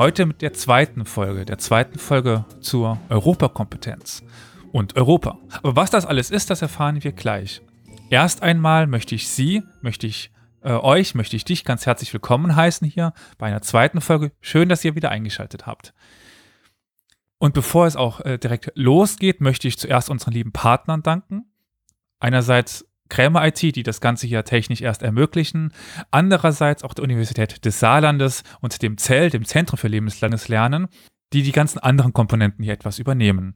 Heute mit der zweiten Folge, der zweiten Folge zur Europakompetenz und Europa. Aber was das alles ist, das erfahren wir gleich. Erst einmal möchte ich Sie, möchte ich äh, euch, möchte ich dich ganz herzlich willkommen heißen hier bei einer zweiten Folge. Schön, dass ihr wieder eingeschaltet habt. Und bevor es auch äh, direkt losgeht, möchte ich zuerst unseren lieben Partnern danken. Einerseits Krämer IT, die das Ganze hier technisch erst ermöglichen. Andererseits auch der Universität des Saarlandes und dem ZEL, dem Zentrum für lebenslanges Lernen, die die ganzen anderen Komponenten hier etwas übernehmen.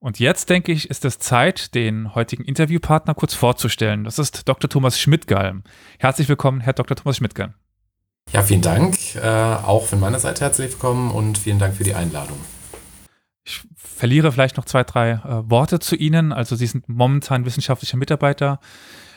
Und jetzt, denke ich, ist es Zeit, den heutigen Interviewpartner kurz vorzustellen. Das ist Dr. Thomas Schmidtgalm. Herzlich willkommen, Herr Dr. Thomas Schmidtgalm. Ja, vielen Dank. Äh, auch von meiner Seite herzlich willkommen und vielen Dank für die Einladung. Ich verliere vielleicht noch zwei, drei äh, Worte zu Ihnen. Also Sie sind momentan wissenschaftlicher Mitarbeiter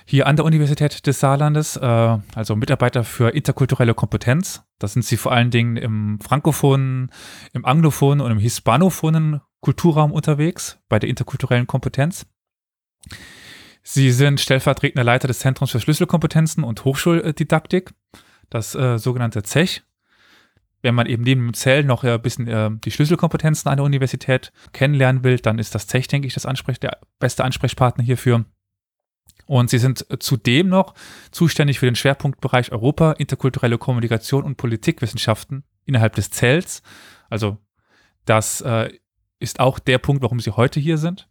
hier an der Universität des Saarlandes, äh, also Mitarbeiter für interkulturelle Kompetenz. Da sind Sie vor allen Dingen im frankophonen, im anglophonen und im hispanophonen Kulturraum unterwegs bei der interkulturellen Kompetenz. Sie sind stellvertretender Leiter des Zentrums für Schlüsselkompetenzen und Hochschuldidaktik, das äh, sogenannte ZECH wenn man eben neben dem Zell noch ein bisschen äh, die Schlüsselkompetenzen der Universität kennenlernen will, dann ist das Tech, denke ich, das Ansprech der beste Ansprechpartner hierfür. Und sie sind zudem noch zuständig für den Schwerpunktbereich Europa, interkulturelle Kommunikation und Politikwissenschaften innerhalb des Zells. Also das äh, ist auch der Punkt, warum sie heute hier sind.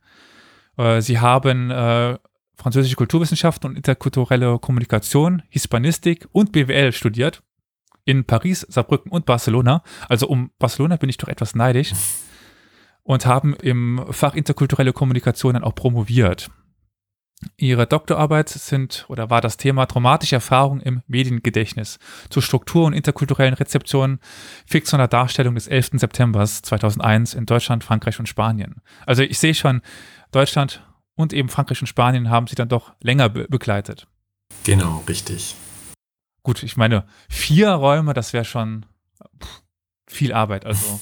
Äh, sie haben äh, französische Kulturwissenschaften und interkulturelle Kommunikation, Hispanistik und BWL studiert in Paris, Saarbrücken und Barcelona. Also um Barcelona bin ich doch etwas neidisch. Und haben im Fach interkulturelle Kommunikation dann auch promoviert. Ihre Doktorarbeit sind oder war das Thema traumatische Erfahrungen im Mediengedächtnis zur Struktur und interkulturellen Rezeption fiktionaler Darstellung des 11. September 2001 in Deutschland, Frankreich und Spanien. Also ich sehe schon, Deutschland und eben Frankreich und Spanien haben sie dann doch länger be begleitet. Genau, richtig. Gut, ich meine, vier Räume, das wäre schon pff, viel Arbeit. Also.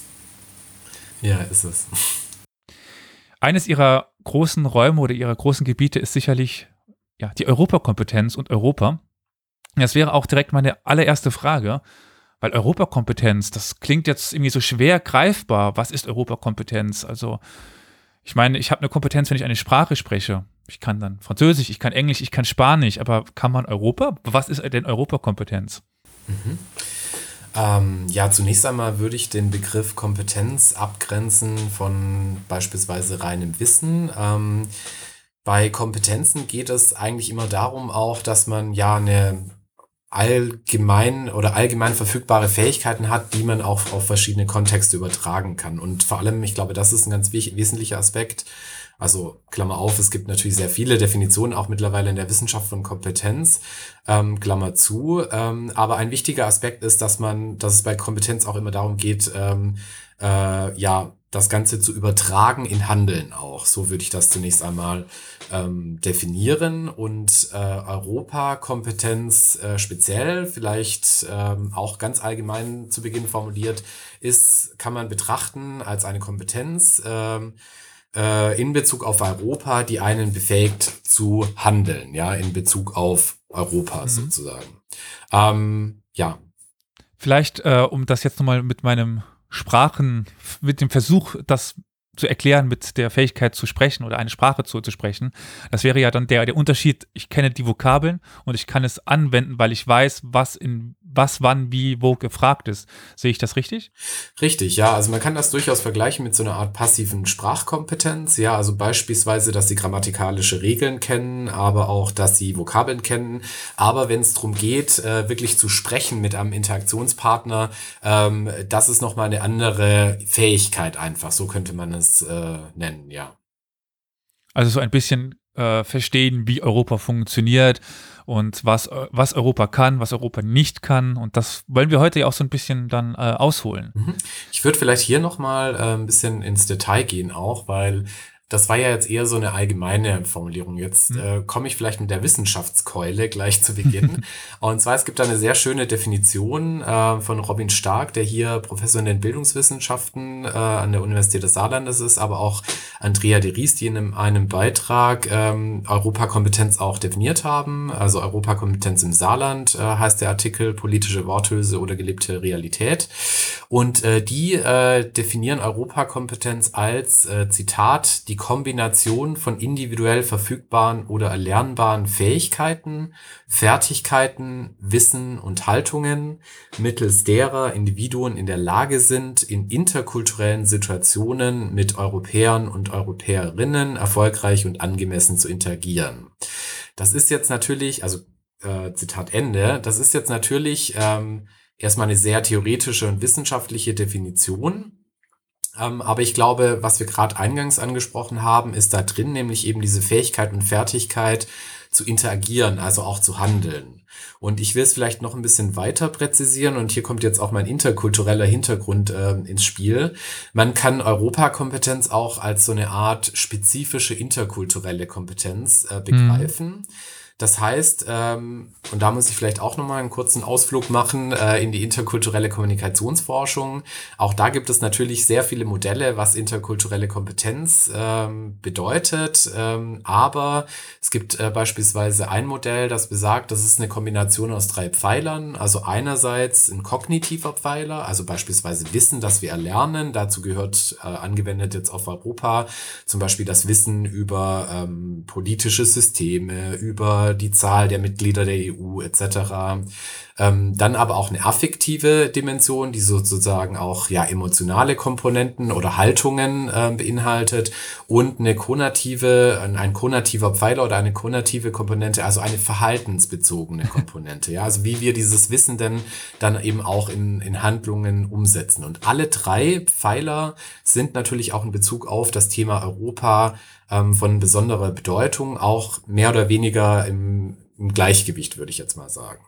ja, ist es. Eines ihrer großen Räume oder ihrer großen Gebiete ist sicherlich ja, die Europakompetenz und Europa. Das wäre auch direkt meine allererste Frage, weil Europakompetenz, das klingt jetzt irgendwie so schwer greifbar. Was ist Europakompetenz? Also, ich meine, ich habe eine Kompetenz, wenn ich eine Sprache spreche ich kann dann Französisch, ich kann Englisch, ich kann Spanisch, aber kann man Europa? Was ist denn Europakompetenz? Mhm. Ähm, ja, zunächst einmal würde ich den Begriff Kompetenz abgrenzen von beispielsweise reinem Wissen. Ähm, bei Kompetenzen geht es eigentlich immer darum auch, dass man ja eine allgemein oder allgemein verfügbare Fähigkeiten hat, die man auch auf verschiedene Kontexte übertragen kann. Und vor allem, ich glaube, das ist ein ganz wesentlicher Aspekt, also Klammer auf, es gibt natürlich sehr viele Definitionen auch mittlerweile in der Wissenschaft von Kompetenz, ähm, Klammer zu. Ähm, aber ein wichtiger Aspekt ist, dass man, dass es bei Kompetenz auch immer darum geht, ähm, äh, ja, das Ganze zu übertragen in Handeln auch. So würde ich das zunächst einmal ähm, definieren. Und äh, Europa-Kompetenz äh, speziell, vielleicht ähm, auch ganz allgemein zu Beginn formuliert, ist, kann man betrachten als eine Kompetenz, ähm, äh, in Bezug auf Europa, die einen befähigt zu handeln, ja, in Bezug auf Europa mhm. sozusagen. Ähm, ja. Vielleicht, äh, um das jetzt nochmal mit meinem Sprachen, mit dem Versuch, das zu erklären mit der Fähigkeit zu sprechen oder eine Sprache zu, zu sprechen. Das wäre ja dann der, der Unterschied, ich kenne die Vokabeln und ich kann es anwenden, weil ich weiß, was in was, wann, wie, wo gefragt ist. Sehe ich das richtig? Richtig, ja. Also man kann das durchaus vergleichen mit so einer Art passiven Sprachkompetenz. Ja, also beispielsweise, dass sie grammatikalische Regeln kennen, aber auch, dass sie Vokabeln kennen. Aber wenn es darum geht, äh, wirklich zu sprechen mit einem Interaktionspartner, ähm, das ist nochmal eine andere Fähigkeit einfach. So könnte man es äh, nennen, ja. Also so ein bisschen äh, verstehen, wie Europa funktioniert und was, was Europa kann, was Europa nicht kann. Und das wollen wir heute ja auch so ein bisschen dann äh, ausholen. Mhm. Ich würde vielleicht hier nochmal äh, ein bisschen ins Detail gehen auch, weil das war ja jetzt eher so eine allgemeine Formulierung. Jetzt mhm. äh, komme ich vielleicht mit der Wissenschaftskeule gleich zu Beginn. und zwar, es gibt da eine sehr schöne Definition äh, von Robin Stark, der hier Professor in den Bildungswissenschaften äh, an der Universität des Saarlandes ist, aber auch Andrea de Ries, die in einem, einem Beitrag ähm, Europakompetenz auch definiert haben. Also Europakompetenz im Saarland äh, heißt der Artikel politische Worthülse oder gelebte Realität. Und äh, die äh, definieren Europakompetenz als, äh, Zitat, die Kombination von individuell verfügbaren oder erlernbaren Fähigkeiten, Fertigkeiten, Wissen und Haltungen, mittels derer Individuen in der Lage sind, in interkulturellen Situationen mit Europäern und Europäerinnen erfolgreich und angemessen zu interagieren. Das ist jetzt natürlich, also äh, Zitat Ende, das ist jetzt natürlich ähm, erstmal eine sehr theoretische und wissenschaftliche Definition aber ich glaube, was wir gerade eingangs angesprochen haben, ist da drin nämlich eben diese Fähigkeit und Fertigkeit zu interagieren, also auch zu handeln. Und ich will es vielleicht noch ein bisschen weiter präzisieren und hier kommt jetzt auch mein interkultureller Hintergrund äh, ins Spiel. Man kann Europakompetenz auch als so eine Art spezifische interkulturelle Kompetenz äh, begreifen. Mhm. Das heißt, ähm, und da muss ich vielleicht auch nochmal einen kurzen Ausflug machen äh, in die interkulturelle Kommunikationsforschung. Auch da gibt es natürlich sehr viele Modelle, was interkulturelle Kompetenz ähm, bedeutet. Ähm, aber es gibt äh, beispielsweise ein Modell, das besagt, das ist eine Kombination aus drei Pfeilern. Also einerseits ein kognitiver Pfeiler, also beispielsweise Wissen, das wir erlernen. Dazu gehört äh, angewendet jetzt auf Europa zum Beispiel das Wissen über ähm, politische Systeme, über die Zahl der Mitglieder der EU etc. Ähm, dann aber auch eine affektive Dimension, die sozusagen auch ja emotionale Komponenten oder Haltungen äh, beinhaltet und eine konative, ein, konativer Pfeiler oder eine konative Komponente, also eine verhaltensbezogene Komponente. ja, also wie wir dieses Wissen denn dann eben auch in, in Handlungen umsetzen. Und alle drei Pfeiler sind natürlich auch in Bezug auf das Thema Europa ähm, von besonderer Bedeutung, auch mehr oder weniger im, im Gleichgewicht, würde ich jetzt mal sagen.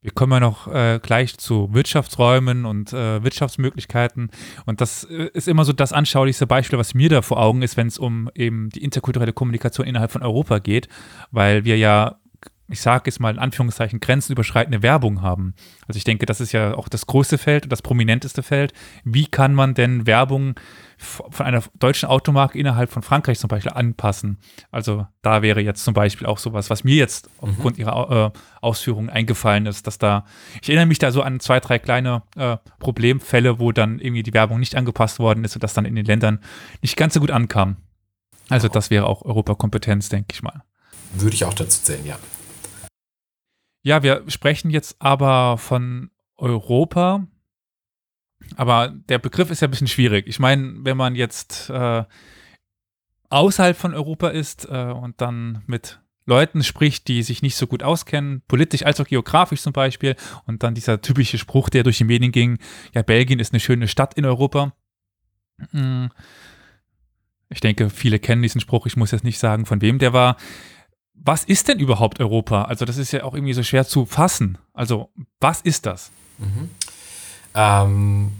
Wir kommen ja noch äh, gleich zu Wirtschaftsräumen und äh, Wirtschaftsmöglichkeiten. Und das äh, ist immer so das anschaulichste Beispiel, was mir da vor Augen ist, wenn es um eben die interkulturelle Kommunikation innerhalb von Europa geht, weil wir ja ich sage jetzt mal in Anführungszeichen, grenzüberschreitende Werbung haben. Also ich denke, das ist ja auch das größte Feld und das prominenteste Feld. Wie kann man denn Werbung von einer deutschen Automarke innerhalb von Frankreich zum Beispiel anpassen? Also da wäre jetzt zum Beispiel auch sowas, was mir jetzt mhm. aufgrund ihrer äh, Ausführungen eingefallen ist, dass da, ich erinnere mich da so an zwei, drei kleine äh, Problemfälle, wo dann irgendwie die Werbung nicht angepasst worden ist und das dann in den Ländern nicht ganz so gut ankam. Also das wäre auch Europakompetenz, denke ich mal. Würde ich auch dazu zählen, ja. Ja, wir sprechen jetzt aber von Europa. Aber der Begriff ist ja ein bisschen schwierig. Ich meine, wenn man jetzt äh, außerhalb von Europa ist äh, und dann mit Leuten spricht, die sich nicht so gut auskennen, politisch als auch geografisch zum Beispiel, und dann dieser typische Spruch, der durch die Medien ging, ja, Belgien ist eine schöne Stadt in Europa. Hm. Ich denke, viele kennen diesen Spruch, ich muss jetzt nicht sagen, von wem der war was ist denn überhaupt Europa? Also das ist ja auch irgendwie so schwer zu fassen. Also was ist das? Mhm. Ähm,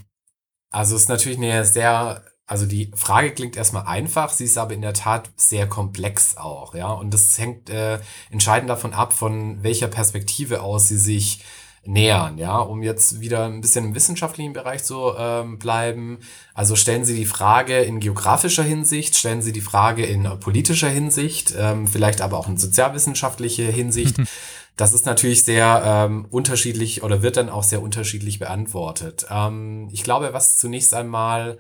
also es ist natürlich eine sehr, also die Frage klingt erstmal einfach, sie ist aber in der Tat sehr komplex auch, ja. Und das hängt äh, entscheidend davon ab, von welcher Perspektive aus sie sich nähern, ja, um jetzt wieder ein bisschen im wissenschaftlichen Bereich zu ähm, bleiben. Also stellen Sie die Frage in geografischer Hinsicht, stellen Sie die Frage in politischer Hinsicht, ähm, vielleicht aber auch in sozialwissenschaftlicher Hinsicht. Das ist natürlich sehr ähm, unterschiedlich oder wird dann auch sehr unterschiedlich beantwortet. Ähm, ich glaube, was zunächst einmal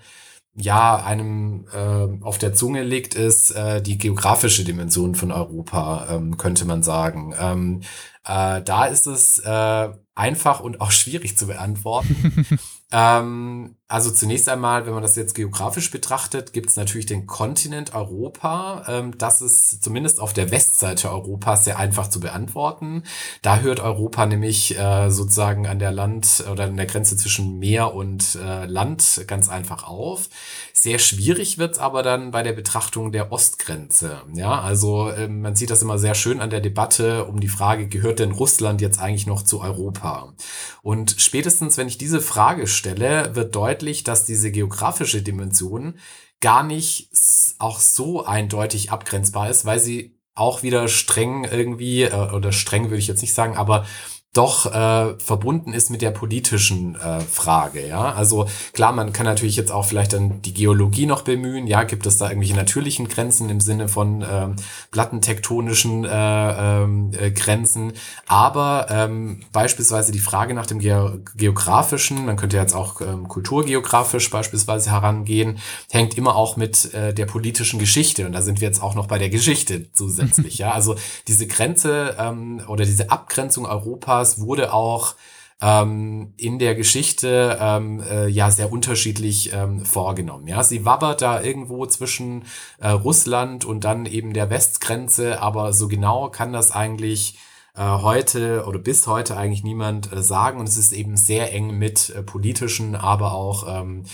ja einem äh, auf der Zunge liegt, ist äh, die geografische Dimension von Europa, ähm, könnte man sagen. Ähm, äh, da ist es äh, einfach und auch schwierig zu beantworten. ähm, also zunächst einmal, wenn man das jetzt geografisch betrachtet, gibt es natürlich den Kontinent Europa. Ähm, das ist zumindest auf der Westseite Europas sehr einfach zu beantworten. Da hört Europa nämlich äh, sozusagen an der Land- oder an der Grenze zwischen Meer und äh, Land ganz einfach auf. Sehr schwierig wird's aber dann bei der Betrachtung der Ostgrenze. Ja, also ähm, man sieht das immer sehr schön an der Debatte um die Frage, gehört denn Russland jetzt eigentlich noch zu Europa? Und spätestens, wenn ich diese Frage stelle, wird deutlich, deutlich, dass diese geografische Dimension gar nicht auch so eindeutig abgrenzbar ist, weil sie auch wieder streng irgendwie, äh, oder streng würde ich jetzt nicht sagen, aber doch äh, verbunden ist mit der politischen äh, Frage. Ja, also klar, man kann natürlich jetzt auch vielleicht dann die Geologie noch bemühen. Ja, gibt es da irgendwelche natürlichen Grenzen im Sinne von ähm, plattentektonischen äh, ähm, äh, Grenzen? Aber ähm, beispielsweise die Frage nach dem Ge geografischen, man könnte jetzt auch ähm, kulturgeografisch beispielsweise herangehen, hängt immer auch mit äh, der politischen Geschichte. Und da sind wir jetzt auch noch bei der Geschichte zusätzlich. ja, also diese Grenze ähm, oder diese Abgrenzung Europas Europas wurde auch ähm, in der Geschichte ähm, äh, ja sehr unterschiedlich ähm, vorgenommen. Ja, sie wabbert da irgendwo zwischen äh, Russland und dann eben der Westgrenze, aber so genau kann das eigentlich äh, heute oder bis heute eigentlich niemand äh, sagen und es ist eben sehr eng mit äh, politischen, aber auch ähm,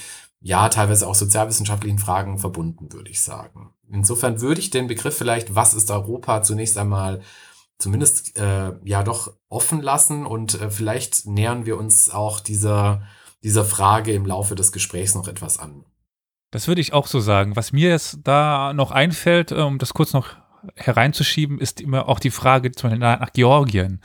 ja teilweise auch sozialwissenschaftlichen Fragen verbunden, würde ich sagen. Insofern würde ich den Begriff vielleicht, was ist Europa, zunächst einmal zumindest äh, ja doch offen lassen und äh, vielleicht nähern wir uns auch dieser, dieser Frage im Laufe des Gesprächs noch etwas an. Das würde ich auch so sagen. Was mir jetzt da noch einfällt, äh, um das kurz noch hereinzuschieben, ist immer auch die Frage zum Beispiel nach, Georgien,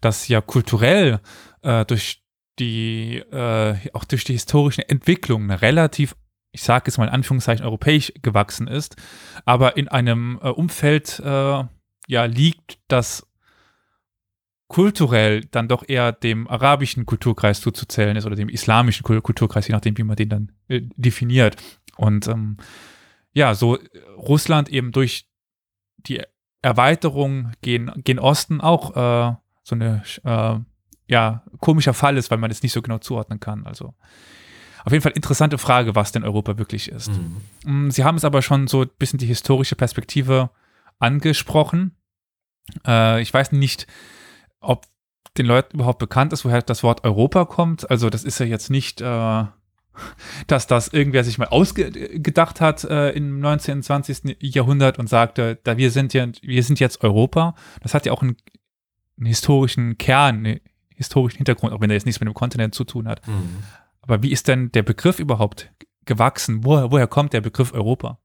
das ja kulturell äh, durch die, äh, auch durch die historischen Entwicklungen relativ ich sage jetzt mal in Anführungszeichen europäisch gewachsen ist, aber in einem äh, Umfeld äh, ja liegt, das kulturell dann doch eher dem arabischen Kulturkreis zuzuzählen ist oder dem islamischen Kulturkreis, je nachdem, wie man den dann äh, definiert. Und ähm, ja, so Russland eben durch die Erweiterung gen, gen Osten auch äh, so eine äh, ja, komischer Fall ist, weil man es nicht so genau zuordnen kann. Also auf jeden Fall interessante Frage, was denn Europa wirklich ist. Mhm. Mm, Sie haben es aber schon so ein bisschen die historische Perspektive angesprochen. Äh, ich weiß nicht, ob den Leuten überhaupt bekannt ist, woher das Wort Europa kommt. Also das ist ja jetzt nicht, äh, dass das irgendwer sich mal ausgedacht hat äh, im 19. und 20. Jahrhundert und sagte, da wir sind ja, wir sind jetzt Europa. Das hat ja auch einen, einen historischen Kern, einen historischen Hintergrund, auch wenn er jetzt nichts mit dem Kontinent zu tun hat. Mhm. Aber wie ist denn der Begriff überhaupt gewachsen? Woher, woher kommt der Begriff Europa?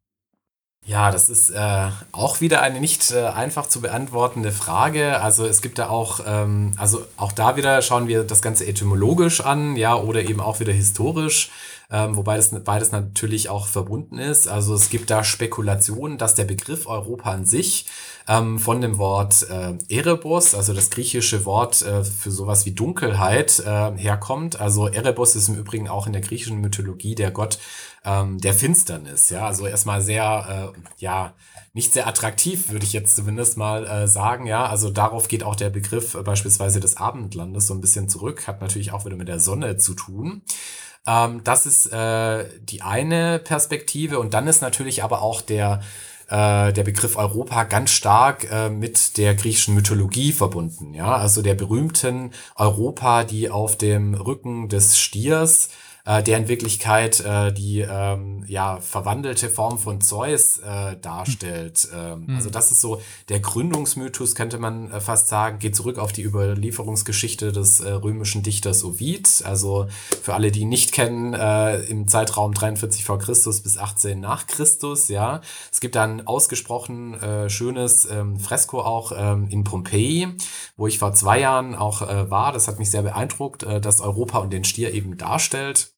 Ja, das ist äh, auch wieder eine nicht äh, einfach zu beantwortende Frage. Also es gibt da auch, ähm, also auch da wieder schauen wir das Ganze etymologisch an, ja, oder eben auch wieder historisch, ähm, wobei das beides natürlich auch verbunden ist. Also es gibt da Spekulationen, dass der Begriff Europa an sich ähm, von dem Wort äh, Erebos, also das griechische Wort äh, für sowas wie Dunkelheit, äh, herkommt. Also Erebos ist im Übrigen auch in der griechischen Mythologie der Gott ähm, der Finsternis. Ja, also erstmal sehr, äh, ja, nicht sehr attraktiv, würde ich jetzt zumindest mal äh, sagen. Ja, also darauf geht auch der Begriff äh, beispielsweise des Abendlandes so ein bisschen zurück. Hat natürlich auch wieder mit der Sonne zu tun. Ähm, das ist äh, die eine Perspektive. Und dann ist natürlich aber auch der äh, der Begriff Europa ganz stark äh, mit der griechischen Mythologie verbunden. Ja, also der berühmten Europa, die auf dem Rücken des Stiers äh, der in Wirklichkeit äh, die ähm, ja, verwandelte Form von Zeus äh, darstellt. Ähm, mhm. Also das ist so der Gründungsmythos, könnte man äh, fast sagen, geht zurück auf die Überlieferungsgeschichte des äh, römischen Dichters Ovid. Also für alle, die nicht kennen, äh, im Zeitraum 43 vor Christus bis 18 nach Christus, ja. Es gibt ein ausgesprochen äh, schönes ähm, Fresko auch ähm, in Pompeji, wo ich vor zwei Jahren auch äh, war. Das hat mich sehr beeindruckt, äh, dass Europa und den Stier eben darstellt.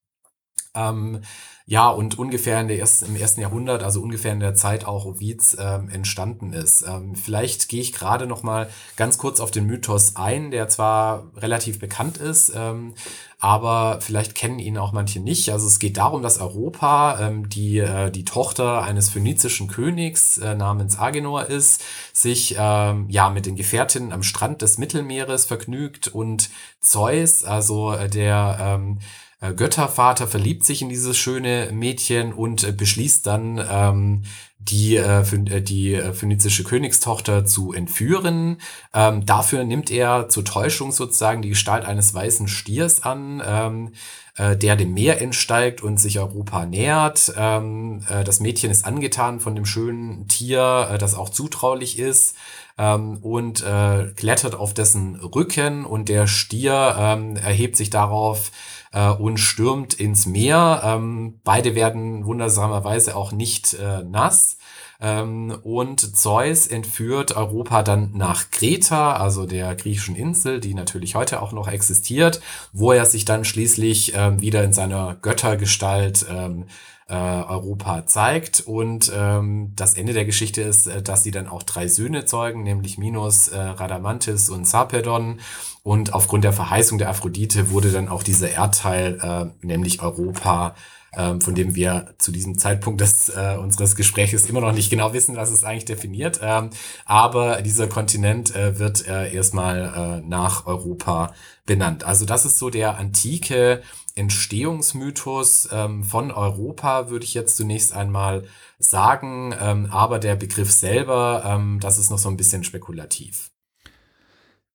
Ähm, ja, und ungefähr in der ersten, im ersten Jahrhundert, also ungefähr in der Zeit auch Ovids ähm, entstanden ist. Ähm, vielleicht gehe ich gerade noch mal ganz kurz auf den Mythos ein, der zwar relativ bekannt ist, ähm, aber vielleicht kennen ihn auch manche nicht. Also es geht darum, dass Europa ähm, die, äh, die Tochter eines phönizischen Königs äh, namens Agenor ist, sich ähm, ja mit den Gefährtinnen am Strand des Mittelmeeres vergnügt und Zeus, also äh, der ähm, äh, Göttervater verliebt sich in dieses schöne Mädchen und äh, beschließt dann, ähm, die, äh, äh die äh, phönizische Königstochter zu entführen. Ähm, dafür nimmt er zur Täuschung sozusagen die Gestalt eines weißen Stiers an, ähm, äh, der dem Meer entsteigt und sich Europa nähert. Ähm, äh, das Mädchen ist angetan von dem schönen Tier, äh, das auch zutraulich ist ähm, und äh, klettert auf dessen Rücken und der Stier ähm, erhebt sich darauf äh, und stürmt ins Meer. Ähm, beide werden wundersamerweise auch nicht äh, nass. Ähm, und Zeus entführt Europa dann nach Kreta, also der griechischen Insel, die natürlich heute auch noch existiert, wo er sich dann schließlich ähm, wieder in seiner Göttergestalt ähm, äh, Europa zeigt. Und ähm, das Ende der Geschichte ist, äh, dass sie dann auch drei Söhne zeugen, nämlich Minos, äh, Radamantis und Sarpedon. Und aufgrund der Verheißung der Aphrodite wurde dann auch dieser Erdteil, äh, nämlich Europa, ähm, von dem wir zu diesem Zeitpunkt des, äh, unseres Gespräches immer noch nicht genau wissen, was es eigentlich definiert. Ähm, aber dieser Kontinent äh, wird äh, erstmal äh, nach Europa benannt. Also das ist so der antike Entstehungsmythos ähm, von Europa, würde ich jetzt zunächst einmal sagen. Ähm, aber der Begriff selber, ähm, das ist noch so ein bisschen spekulativ.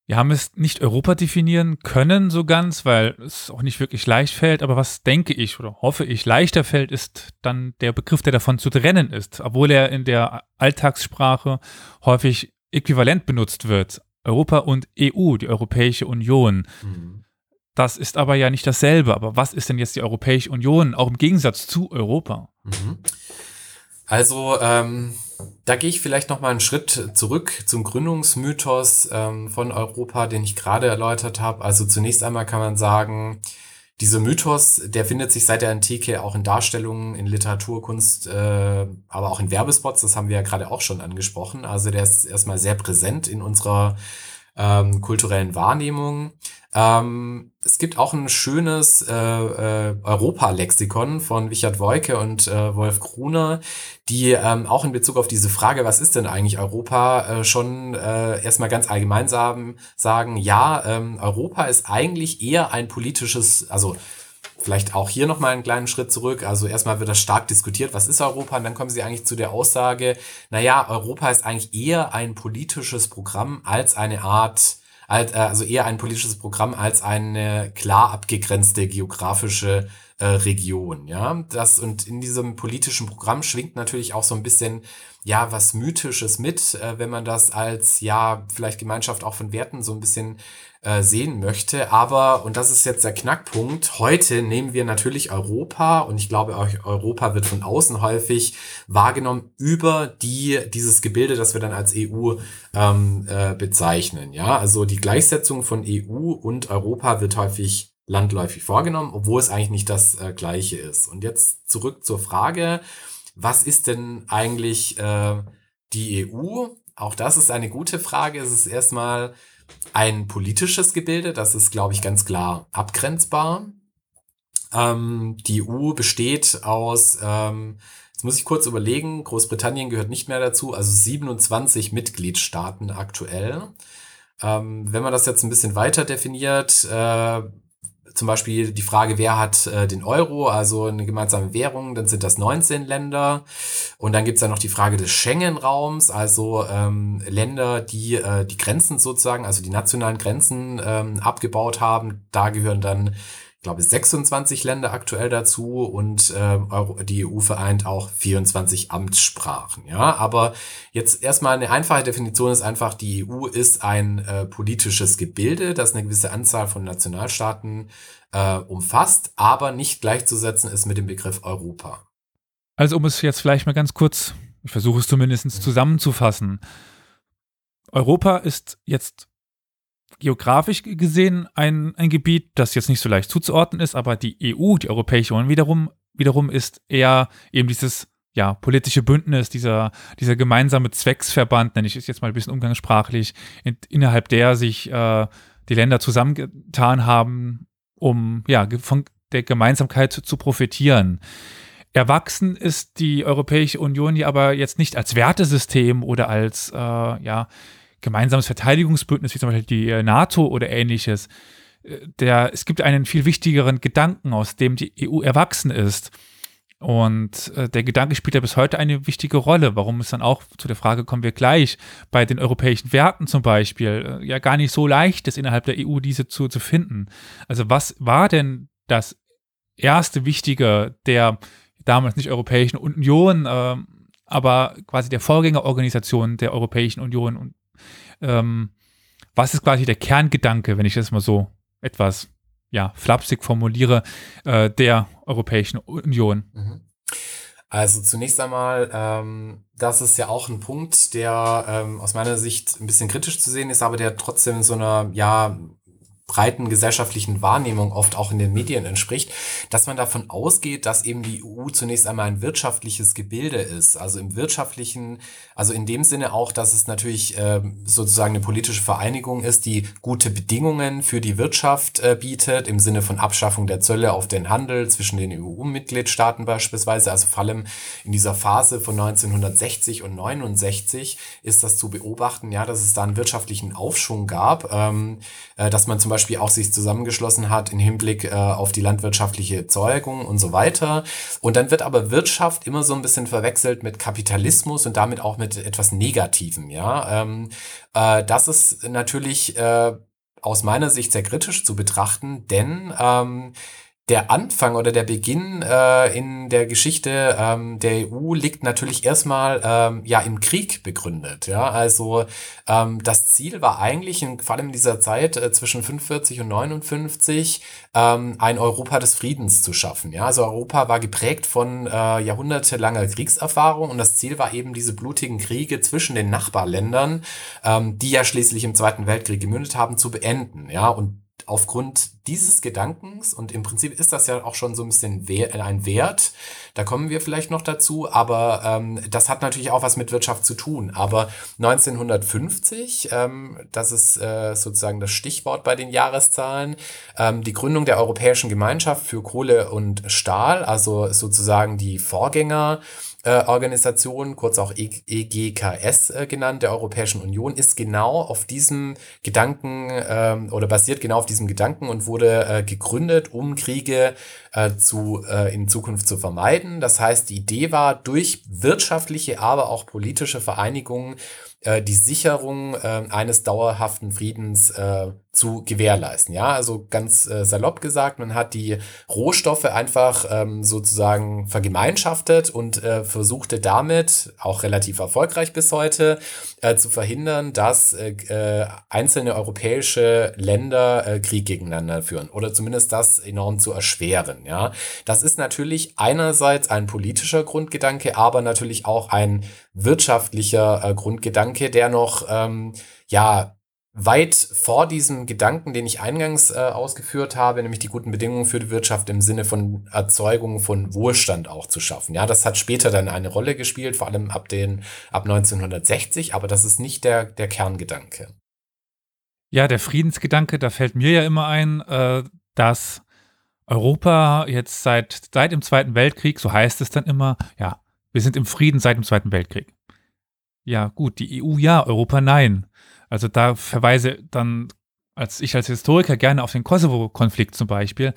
Wir haben es nicht Europa definieren können so ganz, weil es auch nicht wirklich leicht fällt. Aber was denke ich oder hoffe ich leichter fällt, ist dann der Begriff, der davon zu trennen ist, obwohl er in der Alltagssprache häufig äquivalent benutzt wird. Europa und EU, die Europäische Union. Mhm. Das ist aber ja nicht dasselbe. Aber was ist denn jetzt die Europäische Union, auch im Gegensatz zu Europa? Mhm. Also, ähm, da gehe ich vielleicht noch mal einen Schritt zurück zum Gründungsmythos ähm, von Europa, den ich gerade erläutert habe. Also zunächst einmal kann man sagen, dieser Mythos, der findet sich seit der Antike auch in Darstellungen, in Literatur, Kunst, äh, aber auch in Werbespots. Das haben wir ja gerade auch schon angesprochen. Also der ist erstmal sehr präsent in unserer ähm, kulturellen Wahrnehmung. Ähm, es gibt auch ein schönes äh, äh, Europa-Lexikon von Wichert Woike und äh, Wolf Gruner, die ähm, auch in Bezug auf diese Frage, was ist denn eigentlich Europa, äh, schon äh, erstmal ganz allgemein sagen, sagen ja, ähm, Europa ist eigentlich eher ein politisches, also Vielleicht auch hier nochmal einen kleinen Schritt zurück. Also erstmal wird das stark diskutiert, was ist Europa? Und dann kommen sie eigentlich zu der Aussage, naja, Europa ist eigentlich eher ein politisches Programm als eine Art, äh, also eher ein politisches Programm als eine klar abgegrenzte geografische äh, Region. Ja, das und in diesem politischen Programm schwingt natürlich auch so ein bisschen ja was mythisches mit, äh, wenn man das als ja vielleicht Gemeinschaft auch von Werten so ein bisschen äh, sehen möchte. Aber, und das ist jetzt der Knackpunkt, heute nehmen wir natürlich Europa und ich glaube Europa wird von außen häufig wahrgenommen über die, dieses Gebilde, das wir dann als EU ähm, äh, bezeichnen. Ja, also die Gleichsetzung von EU und Europa wird häufig landläufig vorgenommen, obwohl es eigentlich nicht das äh, gleiche ist. Und jetzt zurück zur Frage, was ist denn eigentlich äh, die EU? Auch das ist eine gute Frage. Es ist erstmal ein politisches Gebilde, das ist, glaube ich, ganz klar abgrenzbar. Ähm, die EU besteht aus, ähm, jetzt muss ich kurz überlegen, Großbritannien gehört nicht mehr dazu, also 27 Mitgliedstaaten aktuell. Ähm, wenn man das jetzt ein bisschen weiter definiert, äh, zum Beispiel die Frage, wer hat äh, den Euro, also eine gemeinsame Währung, dann sind das 19 Länder. Und dann gibt es ja noch die Frage des Schengen-Raums, also ähm, Länder, die äh, die Grenzen sozusagen, also die nationalen Grenzen ähm, abgebaut haben. Da gehören dann glaube 26 Länder aktuell dazu und äh, die EU vereint auch 24 Amtssprachen. Ja, aber jetzt erstmal eine einfache Definition ist einfach, die EU ist ein äh, politisches Gebilde, das eine gewisse Anzahl von Nationalstaaten äh, umfasst, aber nicht gleichzusetzen ist mit dem Begriff Europa. Also um es jetzt vielleicht mal ganz kurz, ich versuche es zumindest zusammenzufassen. Europa ist jetzt geografisch gesehen ein, ein Gebiet, das jetzt nicht so leicht zuzuordnen ist, aber die EU, die Europäische Union wiederum, wiederum ist eher eben dieses ja, politische Bündnis, dieser, dieser gemeinsame Zwecksverband, nenne ich es jetzt mal ein bisschen umgangssprachlich, in, innerhalb der sich äh, die Länder zusammengetan haben, um ja, von der Gemeinsamkeit zu profitieren. Erwachsen ist die Europäische Union ja aber jetzt nicht als Wertesystem oder als äh, ja, gemeinsames Verteidigungsbündnis, wie zum Beispiel die äh, NATO oder ähnliches. der, es gibt einen viel wichtigeren Gedanken, aus dem die EU erwachsen ist. Und äh, der Gedanke spielt ja bis heute eine wichtige Rolle. Warum es dann auch zu der Frage kommen wir gleich bei den europäischen Werten zum Beispiel äh, ja gar nicht so leicht ist innerhalb der EU diese zu, zu finden. Also was war denn das erste Wichtige der damals nicht Europäischen Union, äh, aber quasi der Vorgängerorganisation der Europäischen Union und ähm, was ist quasi der Kerngedanke, wenn ich das mal so etwas ja, flapsig formuliere, äh, der Europäischen Union? Mhm. Also zunächst einmal, ähm, das ist ja auch ein Punkt, der ähm, aus meiner Sicht ein bisschen kritisch zu sehen ist, aber der trotzdem so einer, ja, breiten gesellschaftlichen Wahrnehmung oft auch in den Medien entspricht, dass man davon ausgeht, dass eben die EU zunächst einmal ein wirtschaftliches Gebilde ist. Also im wirtschaftlichen, also in dem Sinne auch, dass es natürlich äh, sozusagen eine politische Vereinigung ist, die gute Bedingungen für die Wirtschaft äh, bietet, im Sinne von Abschaffung der Zölle auf den Handel zwischen den EU-Mitgliedstaaten beispielsweise. Also vor allem in dieser Phase von 1960 und 69 ist das zu beobachten, ja, dass es da einen wirtschaftlichen Aufschwung gab, ähm, äh, dass man zum Beispiel auch sich zusammengeschlossen hat im Hinblick äh, auf die landwirtschaftliche Erzeugung und so weiter. Und dann wird aber Wirtschaft immer so ein bisschen verwechselt mit Kapitalismus und damit auch mit etwas Negativem. Ja, ähm, äh, das ist natürlich äh, aus meiner Sicht sehr kritisch zu betrachten, denn ähm, der Anfang oder der Beginn äh, in der Geschichte ähm, der EU liegt natürlich erstmal ähm, ja im Krieg begründet. Ja, also ähm, das Ziel war eigentlich, in, vor allem in dieser Zeit äh, zwischen 45 und 59, ähm, ein Europa des Friedens zu schaffen. Ja, also Europa war geprägt von äh, jahrhundertelanger Kriegserfahrung und das Ziel war eben diese blutigen Kriege zwischen den Nachbarländern, ähm, die ja schließlich im Zweiten Weltkrieg gemündet haben, zu beenden. Ja, und aufgrund dieses Gedankens, und im Prinzip ist das ja auch schon so ein bisschen ein Wert, da kommen wir vielleicht noch dazu, aber ähm, das hat natürlich auch was mit Wirtschaft zu tun. Aber 1950, ähm, das ist äh, sozusagen das Stichwort bei den Jahreszahlen, ähm, die Gründung der Europäischen Gemeinschaft für Kohle und Stahl, also sozusagen die Vorgänger äh, Organisation, kurz auch EGKS e äh, genannt, der Europäischen Union, ist genau auf diesem Gedanken ähm, oder basiert genau auf diesem Gedanken und wurde äh, gegründet, um Kriege äh, zu, äh, in Zukunft zu vermeiden. Das heißt, die Idee war, durch wirtschaftliche, aber auch politische Vereinigungen äh, die Sicherung äh, eines dauerhaften Friedens äh, zu gewährleisten. Ja, also ganz äh, salopp gesagt, man hat die Rohstoffe einfach ähm, sozusagen vergemeinschaftet und äh, versuchte damit, auch relativ erfolgreich bis heute, äh, zu verhindern, dass äh, äh, einzelne europäische Länder äh, Krieg gegeneinander führen oder zumindest das enorm zu erschweren. Ja, das ist natürlich einerseits ein politischer Grundgedanke, aber natürlich auch ein wirtschaftlicher Grundgedanke, der noch ähm, ja weit vor diesem Gedanken, den ich eingangs äh, ausgeführt habe, nämlich die guten Bedingungen für die Wirtschaft im Sinne von Erzeugung von Wohlstand auch zu schaffen. Ja, das hat später dann eine Rolle gespielt, vor allem ab den ab 1960, aber das ist nicht der der Kerngedanke. Ja, der Friedensgedanke, da fällt mir ja immer ein, äh, dass Europa jetzt seit seit dem Zweiten Weltkrieg, so heißt es dann immer, ja, wir sind im Frieden seit dem Zweiten Weltkrieg. Ja, gut, die EU ja, Europa nein. Also da verweise dann als ich als Historiker gerne auf den Kosovo-Konflikt zum Beispiel,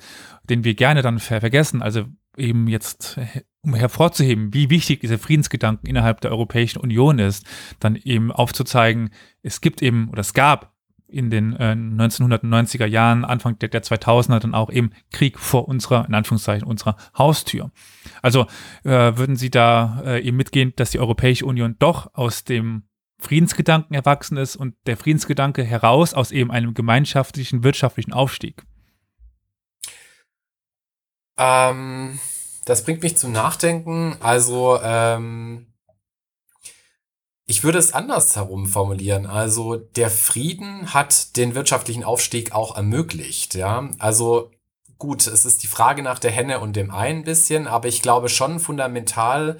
den wir gerne dann ver vergessen. Also eben jetzt, um hervorzuheben, wie wichtig dieser Friedensgedanken innerhalb der Europäischen Union ist, dann eben aufzuzeigen, es gibt eben oder es gab in den äh, 1990er Jahren, Anfang der, der 2000er dann auch eben Krieg vor unserer, in Anführungszeichen, unserer Haustür. Also äh, würden Sie da äh, eben mitgehen, dass die Europäische Union doch aus dem Friedensgedanken erwachsen ist und der Friedensgedanke heraus aus eben einem gemeinschaftlichen wirtschaftlichen Aufstieg? Ähm, das bringt mich zum Nachdenken. Also, ähm, ich würde es anders herum formulieren. Also, der Frieden hat den wirtschaftlichen Aufstieg auch ermöglicht. Ja, also gut, es ist die Frage nach der Henne und dem Ei ein bisschen, aber ich glaube schon fundamental,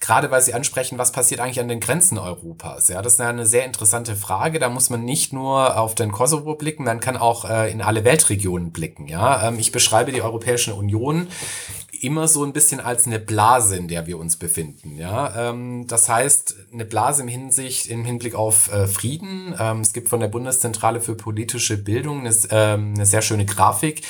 gerade weil Sie ansprechen, was passiert eigentlich an den Grenzen Europas. Ja, das ist eine sehr interessante Frage. Da muss man nicht nur auf den Kosovo blicken, man kann auch äh, in alle Weltregionen blicken. Ja, ähm, ich beschreibe die Europäische Union immer so ein bisschen als eine Blase, in der wir uns befinden. Ja, ähm, das heißt eine Blase im Hinsicht im Hinblick auf äh, Frieden. Ähm, es gibt von der Bundeszentrale für politische Bildung eine, ähm, eine sehr schöne Grafik,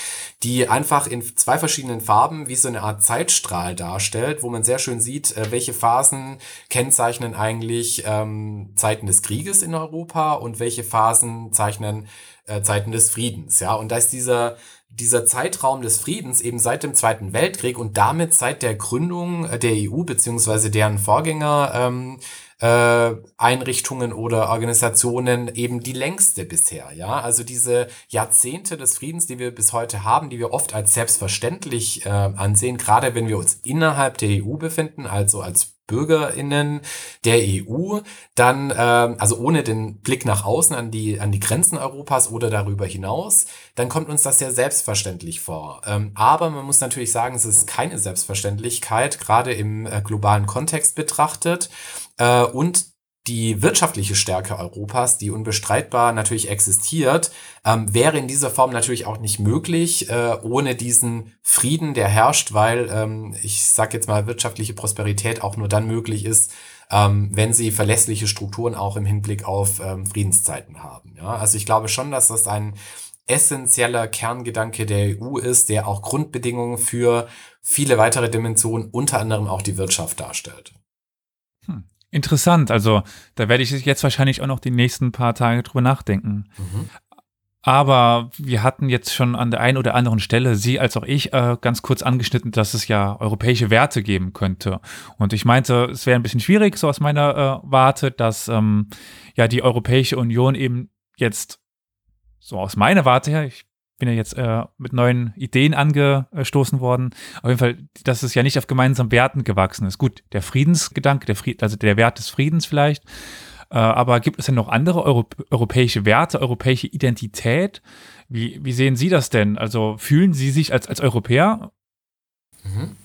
die einfach in zwei verschiedenen Farben wie so eine Art Zeitstrahl darstellt, wo man sehr schön sieht, äh, welche Phasen kennzeichnen eigentlich ähm, Zeiten des Krieges in Europa und welche Phasen zeichnen äh, Zeiten des Friedens. Ja, und da ist dieser dieser Zeitraum des Friedens eben seit dem Zweiten Weltkrieg und damit seit der Gründung der EU beziehungsweise deren Vorgänger ähm, äh, Einrichtungen oder Organisationen eben die längste bisher. Ja, also diese Jahrzehnte des Friedens, die wir bis heute haben, die wir oft als selbstverständlich äh, ansehen, gerade wenn wir uns innerhalb der EU befinden, also als BürgerInnen der EU, dann, äh, also ohne den Blick nach außen an die, an die Grenzen Europas oder darüber hinaus, dann kommt uns das sehr selbstverständlich vor. Ähm, aber man muss natürlich sagen, es ist keine Selbstverständlichkeit, gerade im äh, globalen Kontext betrachtet. Äh, und die wirtschaftliche Stärke Europas, die unbestreitbar natürlich existiert, ähm, wäre in dieser Form natürlich auch nicht möglich äh, ohne diesen Frieden, der herrscht, weil ähm, ich sage jetzt mal wirtschaftliche Prosperität auch nur dann möglich ist, ähm, wenn sie verlässliche Strukturen auch im Hinblick auf ähm, Friedenszeiten haben. Ja? Also ich glaube schon, dass das ein essentieller Kerngedanke der EU ist, der auch Grundbedingungen für viele weitere Dimensionen, unter anderem auch die Wirtschaft darstellt. Interessant, also da werde ich jetzt wahrscheinlich auch noch die nächsten paar Tage drüber nachdenken. Mhm. Aber wir hatten jetzt schon an der einen oder anderen Stelle, Sie als auch ich, äh, ganz kurz angeschnitten, dass es ja europäische Werte geben könnte. Und ich meinte, es wäre ein bisschen schwierig, so aus meiner äh, Warte, dass ähm, ja die Europäische Union eben jetzt, so aus meiner Warte her, ich bin ja jetzt äh, mit neuen Ideen angestoßen worden. Auf jeden Fall, dass es ja nicht auf gemeinsamen Werten gewachsen ist. Gut, der Friedensgedanke, der Fried, also der Wert des Friedens vielleicht. Äh, aber gibt es denn noch andere Euro europäische Werte, europäische Identität? Wie, wie sehen Sie das denn? Also fühlen Sie sich als, als Europäer? Mhm.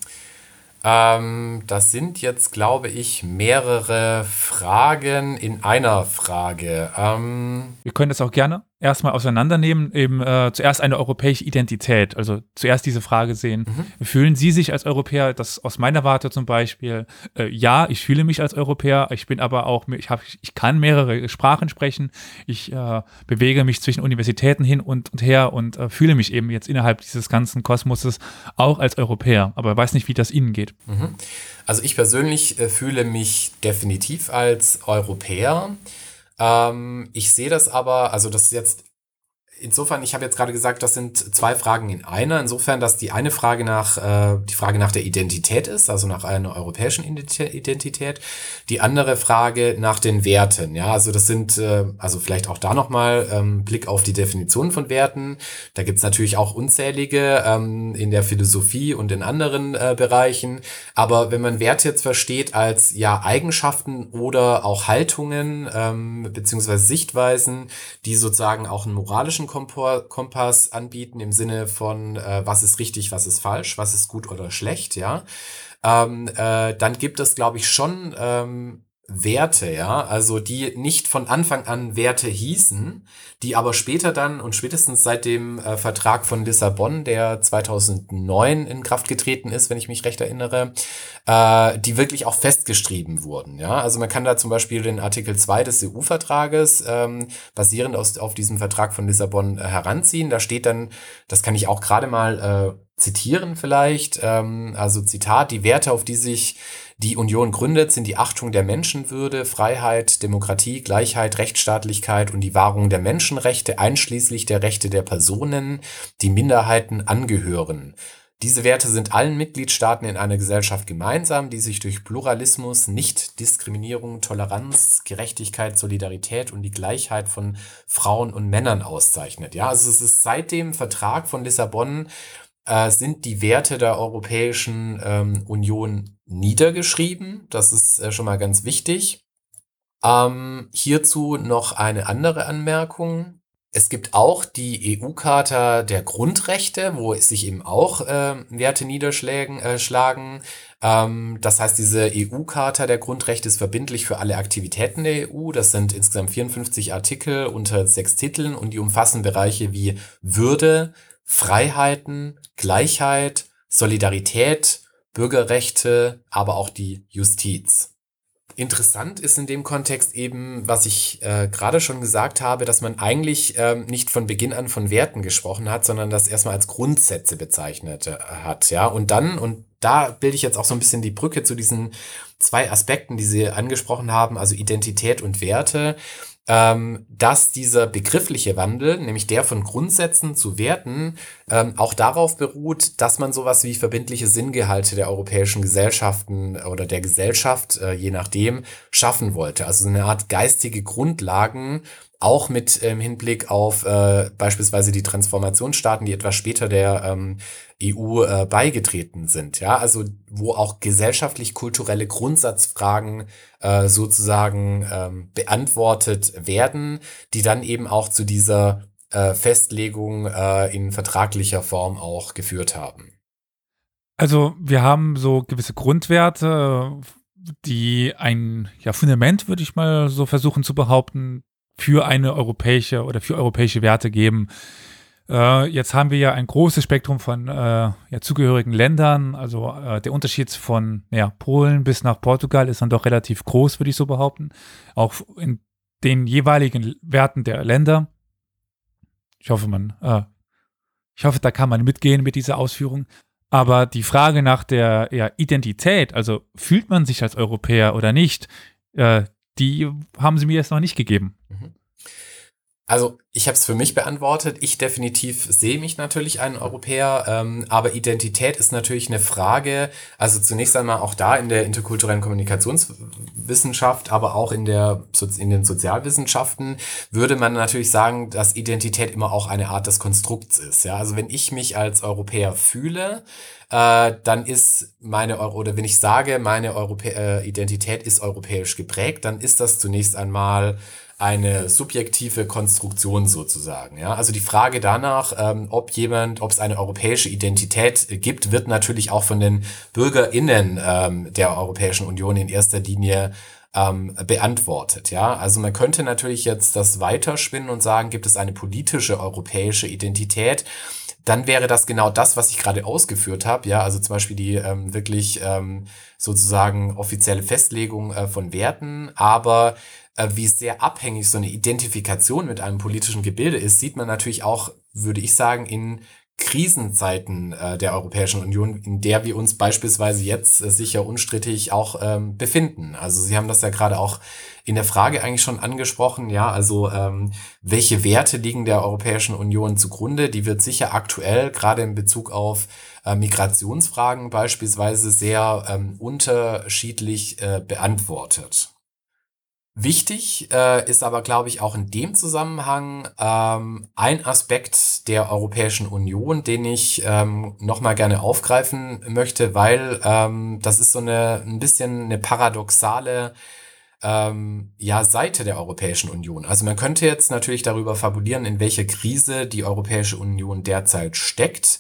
Ähm, das sind jetzt, glaube ich, mehrere Fragen in einer Frage. Ähm, Wir können das auch gerne erstmal auseinandernehmen, eben äh, zuerst eine europäische Identität, also zuerst diese Frage sehen, mhm. fühlen Sie sich als Europäer, das aus meiner Warte zum Beispiel, äh, ja, ich fühle mich als Europäer, ich bin aber auch, ich, hab, ich kann mehrere Sprachen sprechen, ich äh, bewege mich zwischen Universitäten hin und, und her und äh, fühle mich eben jetzt innerhalb dieses ganzen Kosmoses auch als Europäer, aber weiß nicht, wie das Ihnen geht. Mhm. Also ich persönlich äh, fühle mich definitiv als Europäer. Ähm, ich sehe das aber, also das ist jetzt insofern, ich habe jetzt gerade gesagt, das sind zwei Fragen in einer. Insofern, dass die eine Frage nach äh, die Frage nach der Identität ist, also nach einer europäischen Identität. Die andere Frage nach den Werten. Ja, also das sind äh, also vielleicht auch da nochmal ähm, Blick auf die Definition von Werten. Da gibt's natürlich auch unzählige ähm, in der Philosophie und in anderen äh, Bereichen. Aber wenn man Werte jetzt versteht als ja Eigenschaften oder auch Haltungen ähm, beziehungsweise Sichtweisen, die sozusagen auch einen moralischen Kompass anbieten im Sinne von, äh, was ist richtig, was ist falsch, was ist gut oder schlecht, ja, ähm, äh, dann gibt es, glaube ich, schon ähm, Werte, ja, also die nicht von Anfang an Werte hießen, die aber später dann und spätestens seit dem äh, Vertrag von Lissabon, der 2009 in Kraft getreten ist, wenn ich mich recht erinnere, äh, die wirklich auch festgeschrieben wurden, ja. Also man kann da zum Beispiel den Artikel 2 des EU-Vertrages ähm, basierend aus, auf diesem Vertrag von Lissabon äh, heranziehen. Da steht dann, das kann ich auch gerade mal äh, zitieren vielleicht, ähm, also Zitat, die Werte, auf die sich die Union gründet, sind die Achtung der Menschenwürde, Freiheit, Demokratie, Gleichheit, Rechtsstaatlichkeit und die Wahrung der Menschenrechte, einschließlich der Rechte der Personen, die Minderheiten angehören. Diese Werte sind allen Mitgliedstaaten in einer Gesellschaft gemeinsam, die sich durch Pluralismus, Nichtdiskriminierung, Toleranz, Gerechtigkeit, Solidarität und die Gleichheit von Frauen und Männern auszeichnet. Ja, also es ist seit dem Vertrag von Lissabon äh, sind die Werte der Europäischen ähm, Union niedergeschrieben. Das ist äh, schon mal ganz wichtig. Ähm, hierzu noch eine andere Anmerkung. Es gibt auch die EU-Charta der Grundrechte, wo es sich eben auch äh, Werte niederschlagen. Äh. Ähm, das heißt, diese EU-Charta der Grundrechte ist verbindlich für alle Aktivitäten der EU. Das sind insgesamt 54 Artikel unter sechs Titeln und die umfassen Bereiche wie Würde, Freiheiten, Gleichheit, Solidarität, Bürgerrechte, aber auch die Justiz. Interessant ist in dem Kontext eben, was ich äh, gerade schon gesagt habe, dass man eigentlich ähm, nicht von Beginn an von Werten gesprochen hat, sondern das erstmal als Grundsätze bezeichnet äh, hat. Ja, und dann, und da bilde ich jetzt auch so ein bisschen die Brücke zu diesen zwei Aspekten, die Sie angesprochen haben, also Identität und Werte ähm, dass dieser begriffliche Wandel, nämlich der von Grundsätzen zu Werten, ähm, auch darauf beruht, dass man sowas wie verbindliche Sinngehalte der europäischen Gesellschaften oder der Gesellschaft, äh, je nachdem, schaffen wollte. Also eine Art geistige Grundlagen, auch mit ähm, Hinblick auf äh, beispielsweise die Transformationsstaaten, die etwas später der ähm, EU äh, beigetreten sind. Ja, also wo auch gesellschaftlich-kulturelle Grundsatzfragen äh, sozusagen ähm, beantwortet werden, die dann eben auch zu dieser äh, Festlegung äh, in vertraglicher Form auch geführt haben. Also wir haben so gewisse Grundwerte, die ein ja, Fundament, würde ich mal so versuchen zu behaupten, für eine europäische oder für europäische Werte geben. Äh, jetzt haben wir ja ein großes Spektrum von äh, ja, zugehörigen Ländern. Also äh, der Unterschied von ja, Polen bis nach Portugal ist dann doch relativ groß, würde ich so behaupten. Auch in den jeweiligen Werten der Länder. Ich hoffe, man, äh, ich hoffe, da kann man mitgehen mit dieser Ausführung. Aber die Frage nach der ja, Identität, also fühlt man sich als Europäer oder nicht, äh, die haben sie mir jetzt noch nicht gegeben. Mhm. Also ich habe es für mich beantwortet. Ich definitiv sehe mich natürlich ein Europäer, ähm, aber Identität ist natürlich eine Frage. Also zunächst einmal auch da in der interkulturellen Kommunikationswissenschaft, aber auch in der in den Sozialwissenschaften würde man natürlich sagen, dass Identität immer auch eine Art des Konstrukts ist. Ja, also wenn ich mich als Europäer fühle, äh, dann ist meine Euro oder wenn ich sage, meine Europä äh, Identität ist europäisch geprägt, dann ist das zunächst einmal eine subjektive Konstruktion sozusagen. Ja? Also die Frage danach, ähm, ob jemand, ob es eine europäische Identität gibt, wird natürlich auch von den BürgerInnen ähm, der Europäischen Union in erster Linie ähm, beantwortet. Ja, also man könnte natürlich jetzt das weiterspinnen und sagen, gibt es eine politische europäische Identität? Dann wäre das genau das, was ich gerade ausgeführt habe. Ja, also zum Beispiel die ähm, wirklich ähm, sozusagen offizielle Festlegung äh, von Werten, aber äh, wie sehr abhängig so eine Identifikation mit einem politischen Gebilde ist, sieht man natürlich auch, würde ich sagen, in Krisenzeiten äh, der Europäischen Union, in der wir uns beispielsweise jetzt äh, sicher unstrittig auch ähm, befinden. Also Sie haben das ja gerade auch in der Frage eigentlich schon angesprochen, ja, also ähm, welche Werte liegen der Europäischen Union zugrunde? Die wird sicher aktuell gerade in Bezug auf äh, Migrationsfragen beispielsweise sehr ähm, unterschiedlich äh, beantwortet. Wichtig äh, ist aber, glaube ich, auch in dem Zusammenhang ähm, ein Aspekt der Europäischen Union, den ich ähm, nochmal gerne aufgreifen möchte, weil ähm, das ist so eine ein bisschen eine paradoxale ähm, ja, Seite der Europäischen Union. Also man könnte jetzt natürlich darüber fabulieren, in welcher Krise die Europäische Union derzeit steckt.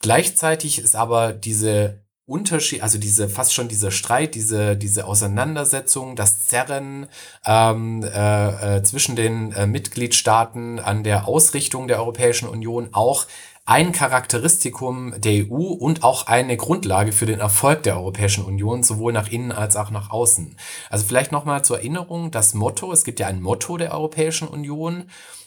Gleichzeitig ist aber diese Unterschied, also diese fast schon dieser Streit, diese, diese Auseinandersetzung, das Zerren ähm, äh, äh, zwischen den äh, Mitgliedstaaten an der Ausrichtung der Europäischen Union auch ein Charakteristikum der EU und auch eine Grundlage für den Erfolg der Europäischen Union, sowohl nach innen als auch nach außen. Also vielleicht nochmal zur Erinnerung, das Motto, es gibt ja ein Motto der Europäischen Union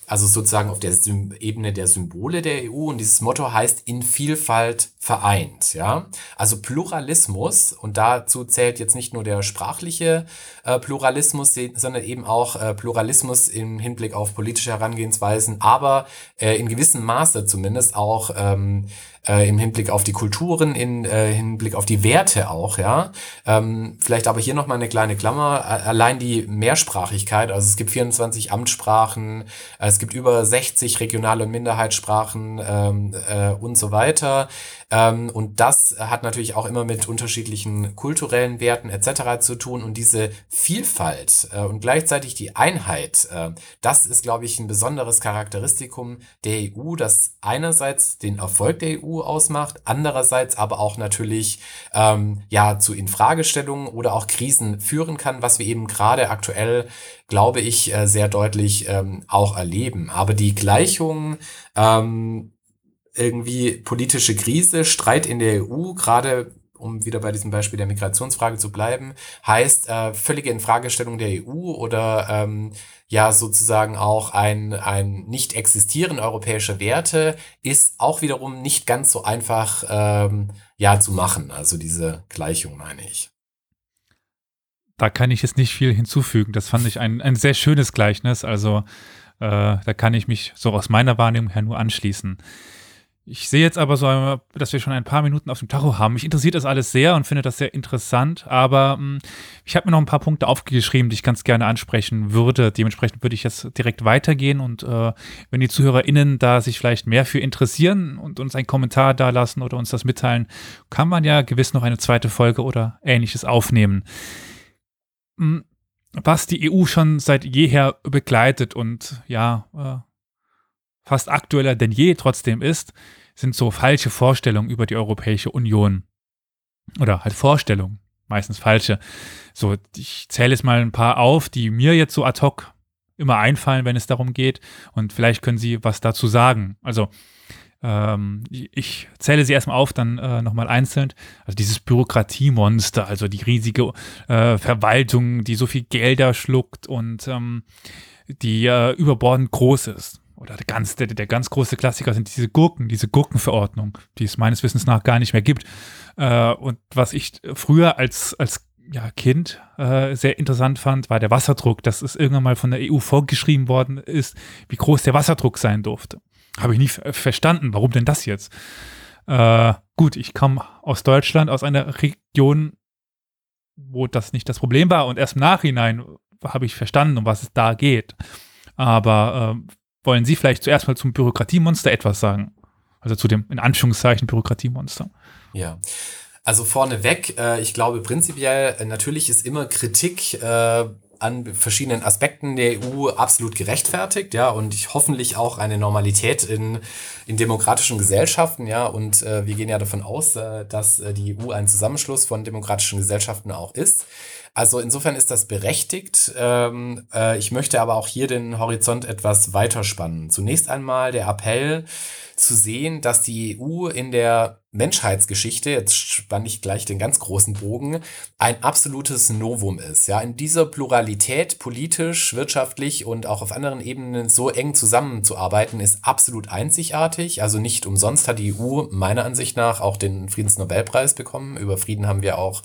also sozusagen auf der Sym Ebene der Symbole der EU und dieses Motto heißt in Vielfalt vereint, ja. Also Pluralismus und dazu zählt jetzt nicht nur der sprachliche äh, Pluralismus, sondern eben auch äh, Pluralismus im Hinblick auf politische Herangehensweisen, aber äh, in gewissem Maße zumindest auch ähm, äh, im Hinblick auf die Kulturen, in äh, Hinblick auf die Werte auch, ja. Ähm, vielleicht aber hier nochmal eine kleine Klammer. Allein die Mehrsprachigkeit, also es gibt 24 Amtssprachen, äh, es gibt über 60 regionale und Minderheitssprachen ähm, äh, und so weiter. Ähm, und das hat natürlich auch immer mit unterschiedlichen kulturellen Werten etc. zu tun. Und diese Vielfalt äh, und gleichzeitig die Einheit, äh, das ist, glaube ich, ein besonderes Charakteristikum der EU, das einerseits den Erfolg der EU ausmacht, andererseits aber auch natürlich ähm, ja zu Infragestellungen oder auch Krisen führen kann, was wir eben gerade aktuell, glaube ich, äh, sehr deutlich ähm, auch erleben. Aber die Gleichung ähm, irgendwie politische Krise, Streit in der EU, gerade um wieder bei diesem Beispiel der Migrationsfrage zu bleiben, heißt äh, völlige Infragestellung der EU oder ähm, ja sozusagen auch ein, ein Nicht-Existieren europäischer Werte ist auch wiederum nicht ganz so einfach ähm, ja zu machen. Also diese Gleichung meine ich. Da kann ich jetzt nicht viel hinzufügen. Das fand ich ein, ein sehr schönes Gleichnis. Also äh, da kann ich mich so aus meiner Wahrnehmung her nur anschließen. Ich sehe jetzt aber so, dass wir schon ein paar Minuten auf dem Tacho haben. Mich interessiert das alles sehr und finde das sehr interessant, aber hm, ich habe mir noch ein paar Punkte aufgeschrieben, die ich ganz gerne ansprechen würde. Dementsprechend würde ich jetzt direkt weitergehen und äh, wenn die ZuhörerInnen da sich vielleicht mehr für interessieren und uns einen Kommentar da lassen oder uns das mitteilen, kann man ja gewiss noch eine zweite Folge oder ähnliches aufnehmen. Hm, was die EU schon seit jeher begleitet und ja, äh, fast aktueller denn je trotzdem ist, sind so falsche Vorstellungen über die Europäische Union. Oder halt Vorstellungen, meistens falsche. So, ich zähle jetzt mal ein paar auf, die mir jetzt so ad hoc immer einfallen, wenn es darum geht. Und vielleicht können Sie was dazu sagen. Also, ähm, ich zähle sie erstmal auf, dann äh, nochmal einzeln. Also dieses Bürokratiemonster, also die riesige äh, Verwaltung, die so viel Gelder schluckt und ähm, die äh, überbordend groß ist oder der ganz, der, der ganz große Klassiker sind diese Gurken, diese Gurkenverordnung, die es meines Wissens nach gar nicht mehr gibt. Äh, und was ich früher als, als ja, Kind äh, sehr interessant fand, war der Wasserdruck, dass es irgendwann mal von der EU vorgeschrieben worden ist, wie groß der Wasserdruck sein durfte. Habe ich nie verstanden, warum denn das jetzt? Äh, gut, ich komme aus Deutschland, aus einer Region, wo das nicht das Problem war und erst im Nachhinein habe ich verstanden, um was es da geht. Aber äh, wollen Sie vielleicht zuerst mal zum Bürokratiemonster etwas sagen? Also zu dem, in Anführungszeichen, Bürokratiemonster. Ja. Also vorneweg, äh, ich glaube prinzipiell, äh, natürlich ist immer Kritik äh, an verschiedenen Aspekten der EU absolut gerechtfertigt, ja, und ich hoffentlich auch eine Normalität in, in demokratischen Gesellschaften, ja, und äh, wir gehen ja davon aus, äh, dass äh, die EU ein Zusammenschluss von demokratischen Gesellschaften auch ist. Also insofern ist das berechtigt. Ähm, äh, ich möchte aber auch hier den Horizont etwas weiterspannen. Zunächst einmal der Appell zu sehen, dass die EU in der Menschheitsgeschichte, jetzt spanne ich gleich den ganz großen Bogen, ein absolutes Novum ist. Ja, in dieser Pluralität politisch, wirtschaftlich und auch auf anderen Ebenen so eng zusammenzuarbeiten, ist absolut einzigartig. Also nicht umsonst hat die EU meiner Ansicht nach auch den Friedensnobelpreis bekommen. Über Frieden haben wir auch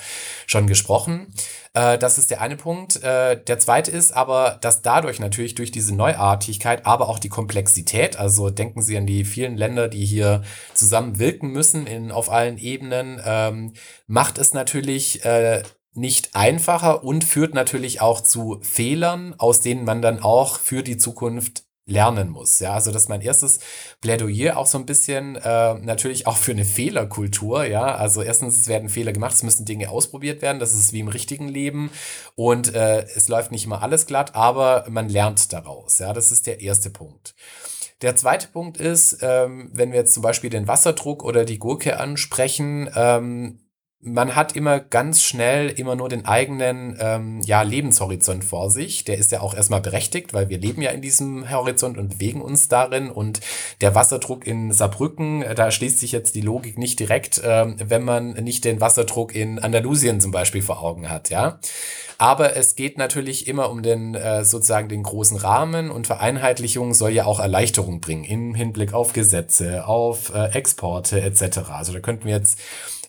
schon gesprochen. Äh, das ist der eine Punkt. Äh, der zweite ist aber, dass dadurch natürlich durch diese Neuartigkeit, aber auch die Komplexität, also denken Sie an die vielen Länder, die hier zusammen wirken müssen in, auf allen Ebenen, ähm, macht es natürlich äh, nicht einfacher und führt natürlich auch zu Fehlern, aus denen man dann auch für die Zukunft lernen muss. Ja, also das ist mein erstes Plädoyer auch so ein bisschen äh, natürlich auch für eine Fehlerkultur. Ja, also erstens es werden Fehler gemacht, es müssen Dinge ausprobiert werden. Das ist wie im richtigen Leben und äh, es läuft nicht immer alles glatt, aber man lernt daraus. Ja, das ist der erste Punkt. Der zweite Punkt ist, ähm, wenn wir jetzt zum Beispiel den Wasserdruck oder die Gurke ansprechen, ähm, man hat immer ganz schnell immer nur den eigenen ähm, ja, Lebenshorizont vor sich. Der ist ja auch erstmal berechtigt, weil wir leben ja in diesem Horizont und bewegen uns darin. Und der Wasserdruck in Saarbrücken, äh, da schließt sich jetzt die Logik nicht direkt, ähm, wenn man nicht den Wasserdruck in Andalusien zum Beispiel vor Augen hat, ja. Aber es geht natürlich immer um den äh, sozusagen den großen Rahmen und Vereinheitlichung soll ja auch Erleichterung bringen im Hinblick auf Gesetze, auf äh, Exporte etc. Also da könnten wir jetzt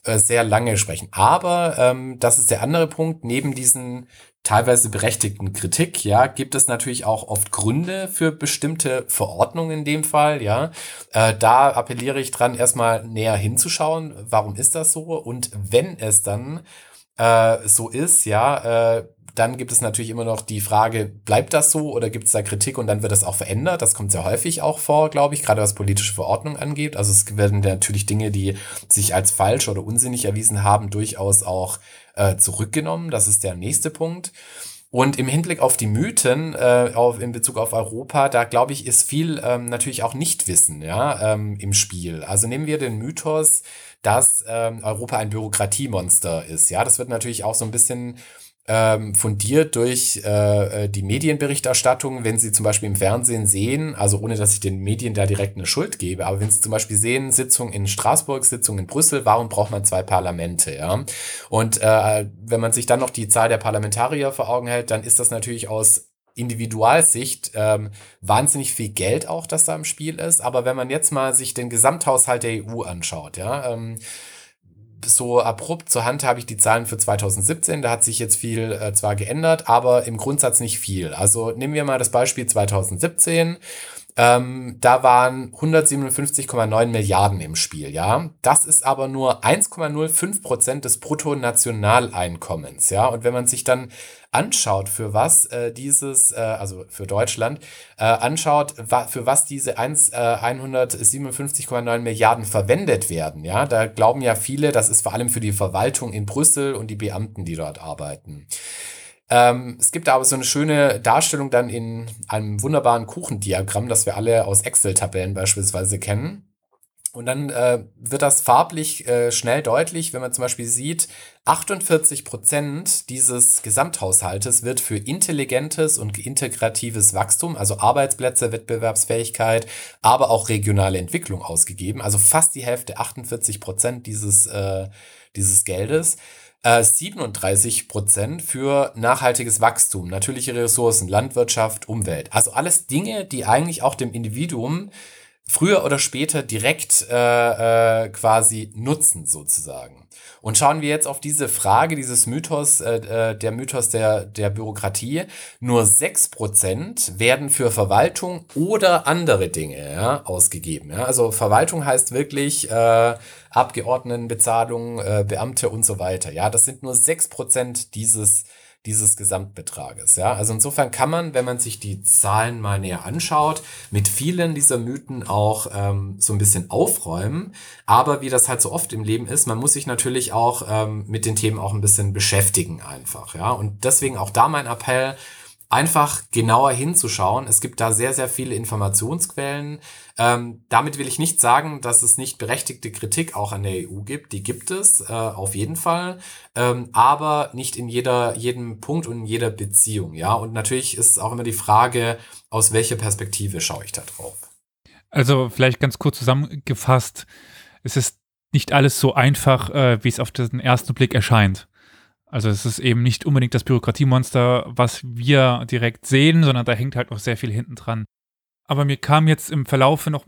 äh, sehr lange sprechen. Aber ähm, das ist der andere Punkt. Neben diesen teilweise berechtigten Kritik, ja, gibt es natürlich auch oft Gründe für bestimmte Verordnungen in dem Fall, ja. Äh, da appelliere ich dran, erstmal näher hinzuschauen, warum ist das so? Und wenn es dann äh, so ist, ja, äh, dann gibt es natürlich immer noch die Frage, bleibt das so oder gibt es da Kritik und dann wird das auch verändert? Das kommt sehr häufig auch vor, glaube ich, gerade was politische Verordnung angeht. Also es werden natürlich Dinge, die sich als falsch oder unsinnig erwiesen haben, durchaus auch äh, zurückgenommen. Das ist der nächste Punkt. Und im Hinblick auf die Mythen, äh, auf, in Bezug auf Europa, da glaube ich, ist viel ähm, natürlich auch Nichtwissen ja, ähm, im Spiel. Also nehmen wir den Mythos, dass ähm, Europa ein Bürokratiemonster ist. Ja, das wird natürlich auch so ein bisschen ähm, fundiert durch äh, äh, die Medienberichterstattung, wenn Sie zum Beispiel im Fernsehen sehen, also ohne dass ich den Medien da direkt eine Schuld gebe, aber wenn Sie zum Beispiel sehen, Sitzung in Straßburg, Sitzung in Brüssel, warum braucht man zwei Parlamente, ja? Und äh, wenn man sich dann noch die Zahl der Parlamentarier vor Augen hält, dann ist das natürlich aus Individualsicht ähm, wahnsinnig viel Geld auch, das da im Spiel ist. Aber wenn man jetzt mal sich den Gesamthaushalt der EU anschaut, ja, ähm, so abrupt zur Hand habe ich die Zahlen für 2017. Da hat sich jetzt viel äh, zwar geändert, aber im Grundsatz nicht viel. Also nehmen wir mal das Beispiel 2017. Ähm, da waren 157,9 Milliarden im Spiel, ja. Das ist aber nur 1,05 Prozent des Bruttonationaleinkommens, ja. Und wenn man sich dann anschaut, für was äh, dieses, äh, also für Deutschland, äh, anschaut, wa für was diese 1, äh, 157,9 Milliarden verwendet werden, ja, da glauben ja viele, das ist vor allem für die Verwaltung in Brüssel und die Beamten, die dort arbeiten. Ähm, es gibt aber so eine schöne Darstellung dann in einem wunderbaren Kuchendiagramm, das wir alle aus Excel-Tabellen beispielsweise kennen. Und dann äh, wird das farblich äh, schnell deutlich, wenn man zum Beispiel sieht, 48 Prozent dieses Gesamthaushaltes wird für intelligentes und integratives Wachstum, also Arbeitsplätze, Wettbewerbsfähigkeit, aber auch regionale Entwicklung ausgegeben. Also fast die Hälfte, 48 Prozent dieses, äh, dieses Geldes. 37 äh, Prozent für nachhaltiges Wachstum, natürliche Ressourcen, Landwirtschaft, Umwelt. Also alles Dinge, die eigentlich auch dem Individuum früher oder später direkt äh, äh, quasi nutzen sozusagen. Und schauen wir jetzt auf diese Frage, dieses Mythos, äh, äh der Mythos der, der Bürokratie. Nur 6% werden für Verwaltung oder andere Dinge ja, ausgegeben. Ja? Also Verwaltung heißt wirklich äh, Abgeordnetenbezahlung, äh, Beamte und so weiter. Ja, das sind nur 6% dieses dieses Gesamtbetrages. Ja, also insofern kann man, wenn man sich die Zahlen mal näher anschaut, mit vielen dieser Mythen auch ähm, so ein bisschen aufräumen. Aber wie das halt so oft im Leben ist, man muss sich natürlich auch ähm, mit den Themen auch ein bisschen beschäftigen einfach. Ja, und deswegen auch da mein Appell, einfach genauer hinzuschauen. Es gibt da sehr, sehr viele Informationsquellen. Ähm, damit will ich nicht sagen, dass es nicht berechtigte Kritik auch an der EU gibt. Die gibt es äh, auf jeden Fall, ähm, aber nicht in jeder, jedem Punkt und in jeder Beziehung. Ja, und natürlich ist auch immer die Frage, aus welcher Perspektive schaue ich da drauf. Also vielleicht ganz kurz zusammengefasst, es ist nicht alles so einfach, äh, wie es auf den ersten Blick erscheint. Also es ist eben nicht unbedingt das Bürokratiemonster, was wir direkt sehen, sondern da hängt halt noch sehr viel hinten dran. Aber mir kam jetzt im Verlaufe noch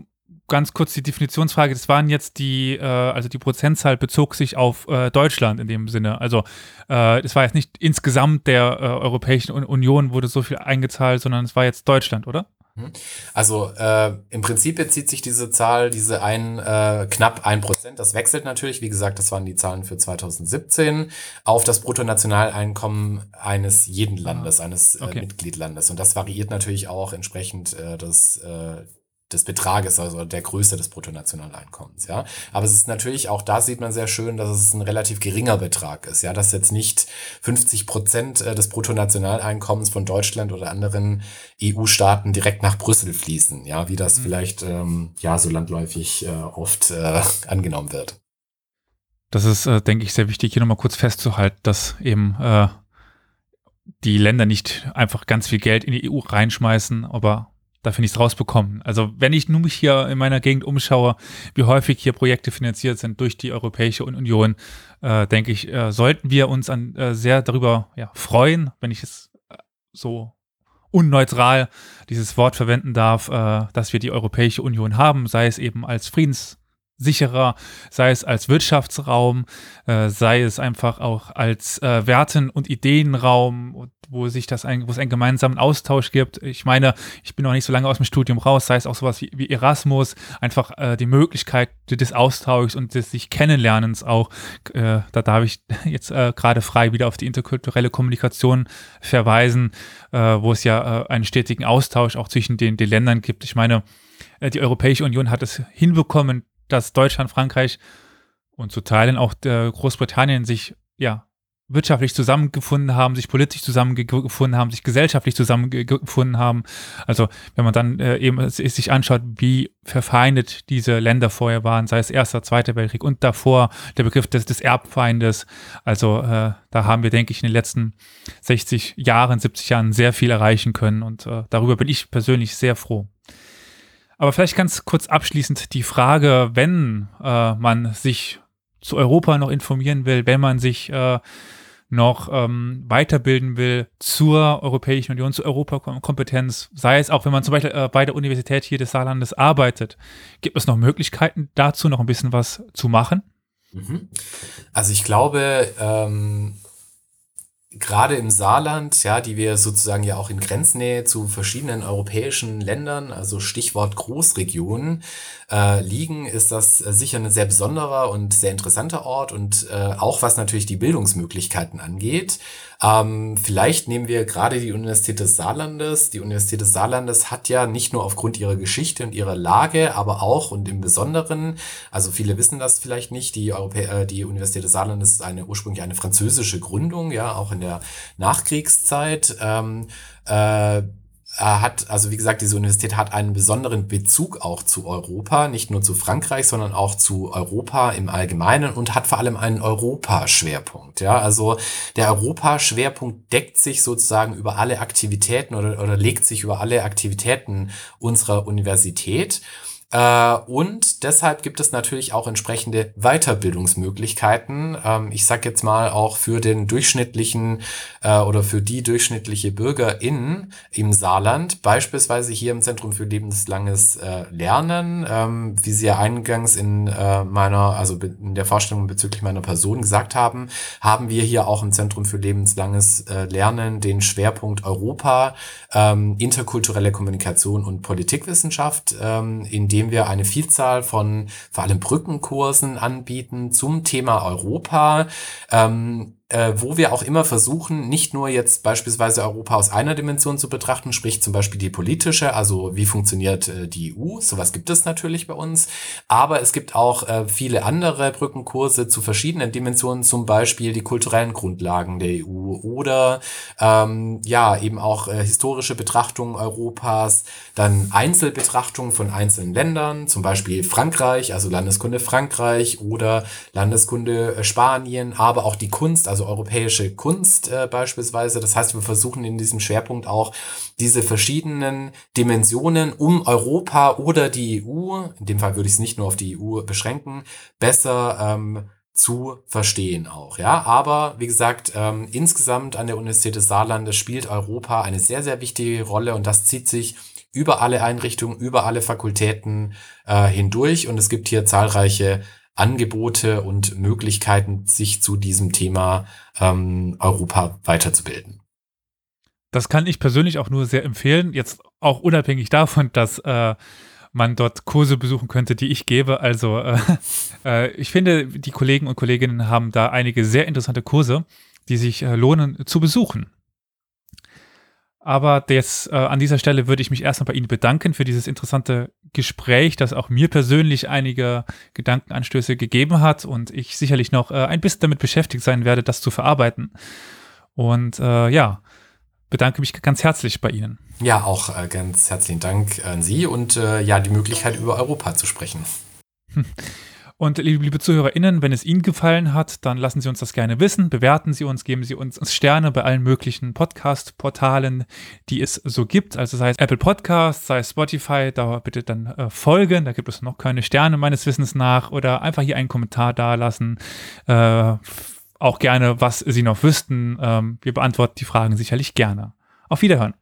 ganz kurz die Definitionsfrage. Das waren jetzt die, äh, also die Prozentzahl bezog sich auf äh, Deutschland in dem Sinne. Also äh, es war jetzt nicht insgesamt der äh, Europäischen Union wurde so viel eingezahlt, sondern es war jetzt Deutschland, oder? Mhm. Also äh, im Prinzip bezieht sich diese Zahl, diese ein, äh, knapp ein Prozent, das wechselt natürlich, wie gesagt, das waren die Zahlen für 2017, auf das Bruttonationaleinkommen eines jeden Landes, eines äh, okay. Mitgliedlandes. Und das variiert natürlich auch entsprechend äh, des, äh, des Betrages, also der Größe des Bruttonationaleinkommens, ja. Aber es ist natürlich, auch da sieht man sehr schön, dass es ein relativ geringer Betrag ist, ja, dass jetzt nicht 50 Prozent äh, des Bruttonationaleinkommens von Deutschland oder anderen EU-Staaten direkt nach Brüssel fließen, ja, wie das mhm. vielleicht, ähm, ja, so landläufig äh, oft äh, angenommen wird. Das ist, äh, denke ich, sehr wichtig, hier nochmal kurz festzuhalten, dass eben äh, die Länder nicht einfach ganz viel Geld in die EU reinschmeißen, aber dafür nichts rausbekommen. Also wenn ich nur mich hier in meiner Gegend umschaue, wie häufig hier Projekte finanziert sind durch die Europäische Union, äh, denke ich, äh, sollten wir uns an, äh, sehr darüber ja, freuen, wenn ich es äh, so unneutral dieses Wort verwenden darf, äh, dass wir die Europäische Union haben, sei es eben als Friedens sicherer, sei es als Wirtschaftsraum, äh, sei es einfach auch als äh, Werten- und Ideenraum, wo sich das ein, wo es einen gemeinsamen Austausch gibt. Ich meine, ich bin noch nicht so lange aus dem Studium raus, sei es auch sowas wie, wie Erasmus, einfach äh, die Möglichkeit des Austauschs und des sich Kennenlernens auch. Äh, da darf ich jetzt äh, gerade frei wieder auf die interkulturelle Kommunikation verweisen, äh, wo es ja einen stetigen Austausch auch zwischen den, den Ländern gibt. Ich meine, die Europäische Union hat es hinbekommen, dass Deutschland, Frankreich und zu Teilen auch Großbritannien sich ja wirtschaftlich zusammengefunden haben, sich politisch zusammengefunden haben, sich gesellschaftlich zusammengefunden haben. Also wenn man dann äh, eben sich anschaut, wie verfeindet diese Länder vorher waren, sei es Erster, Zweiter Weltkrieg und davor der Begriff des, des Erbfeindes. Also äh, da haben wir, denke ich, in den letzten 60 Jahren, 70 Jahren sehr viel erreichen können und äh, darüber bin ich persönlich sehr froh. Aber vielleicht ganz kurz abschließend die Frage, wenn äh, man sich zu Europa noch informieren will, wenn man sich äh, noch ähm, weiterbilden will zur Europäischen Union, zur Europakompetenz, sei es auch, wenn man zum Beispiel äh, bei der Universität hier des Saarlandes arbeitet, gibt es noch Möglichkeiten dazu, noch ein bisschen was zu machen? Mhm. Also ich glaube, ähm, gerade im Saarland, ja, die wir sozusagen ja auch in Grenznähe zu verschiedenen europäischen Ländern, also Stichwort Großregionen, äh, liegen, ist das äh, sicher ein sehr besonderer und sehr interessanter Ort und äh, auch was natürlich die Bildungsmöglichkeiten angeht. Ähm, vielleicht nehmen wir gerade die Universität des Saarlandes. Die Universität des Saarlandes hat ja nicht nur aufgrund ihrer Geschichte und ihrer Lage, aber auch und im Besonderen, also viele wissen das vielleicht nicht, die, Europä äh, die Universität des Saarlandes ist eine ursprünglich eine französische Gründung, ja, auch in der Nachkriegszeit. Ähm, äh, hat, also wie gesagt, diese Universität hat einen besonderen Bezug auch zu Europa, nicht nur zu Frankreich, sondern auch zu Europa im Allgemeinen und hat vor allem einen Europaschwerpunkt. Ja, also der Europaschwerpunkt deckt sich sozusagen über alle Aktivitäten oder, oder legt sich über alle Aktivitäten unserer Universität. Äh, und deshalb gibt es natürlich auch entsprechende Weiterbildungsmöglichkeiten. Ähm, ich sage jetzt mal auch für den durchschnittlichen äh, oder für die durchschnittliche Bürgerin im Saarland, beispielsweise hier im Zentrum für lebenslanges äh, Lernen, ähm, wie Sie ja eingangs in meiner, also in der Vorstellung bezüglich meiner Person gesagt haben, haben wir hier auch im Zentrum für lebenslanges Lernen den Schwerpunkt Europa, ähm, interkulturelle Kommunikation und Politikwissenschaft, in dem indem wir eine Vielzahl von vor allem Brückenkursen anbieten zum Thema Europa. Ähm, äh, wo wir auch immer versuchen, nicht nur jetzt beispielsweise Europa aus einer Dimension zu betrachten, sprich zum Beispiel die politische, also wie funktioniert äh, die EU, sowas gibt es natürlich bei uns, aber es gibt auch äh, viele andere Brückenkurse zu verschiedenen Dimensionen, zum Beispiel die kulturellen Grundlagen der EU oder ähm, ja eben auch äh, historische Betrachtungen Europas, dann Einzelbetrachtungen von einzelnen Ländern, zum Beispiel Frankreich, also Landeskunde Frankreich oder Landeskunde äh, Spanien, aber auch die Kunst, also also europäische Kunst äh, beispielsweise. Das heißt, wir versuchen in diesem Schwerpunkt auch diese verschiedenen Dimensionen um Europa oder die EU, in dem Fall würde ich es nicht nur auf die EU beschränken, besser ähm, zu verstehen auch, ja. Aber wie gesagt, ähm, insgesamt an der Universität des Saarlandes spielt Europa eine sehr, sehr wichtige Rolle und das zieht sich über alle Einrichtungen, über alle Fakultäten äh, hindurch und es gibt hier zahlreiche Angebote und Möglichkeiten, sich zu diesem Thema ähm, Europa weiterzubilden. Das kann ich persönlich auch nur sehr empfehlen, jetzt auch unabhängig davon, dass äh, man dort Kurse besuchen könnte, die ich gebe. Also äh, äh, ich finde, die Kollegen und Kolleginnen haben da einige sehr interessante Kurse, die sich äh, lohnen zu besuchen. Aber das, äh, an dieser Stelle würde ich mich erstmal bei Ihnen bedanken für dieses interessante Gespräch, das auch mir persönlich einige Gedankenanstöße gegeben hat und ich sicherlich noch äh, ein bisschen damit beschäftigt sein werde, das zu verarbeiten. Und äh, ja, bedanke mich ganz herzlich bei Ihnen. Ja, auch äh, ganz herzlichen Dank an Sie und äh, ja, die Möglichkeit über Europa zu sprechen. Und liebe, liebe ZuhörerInnen, wenn es Ihnen gefallen hat, dann lassen Sie uns das gerne wissen. Bewerten Sie uns, geben Sie uns Sterne bei allen möglichen Podcast-Portalen, die es so gibt. Also sei es Apple Podcasts, sei es Spotify, da bitte dann äh, folgen. Da gibt es noch keine Sterne meines Wissens nach. Oder einfach hier einen Kommentar dalassen. Äh, auch gerne, was Sie noch wüssten. Ähm, wir beantworten die Fragen sicherlich gerne. Auf Wiederhören.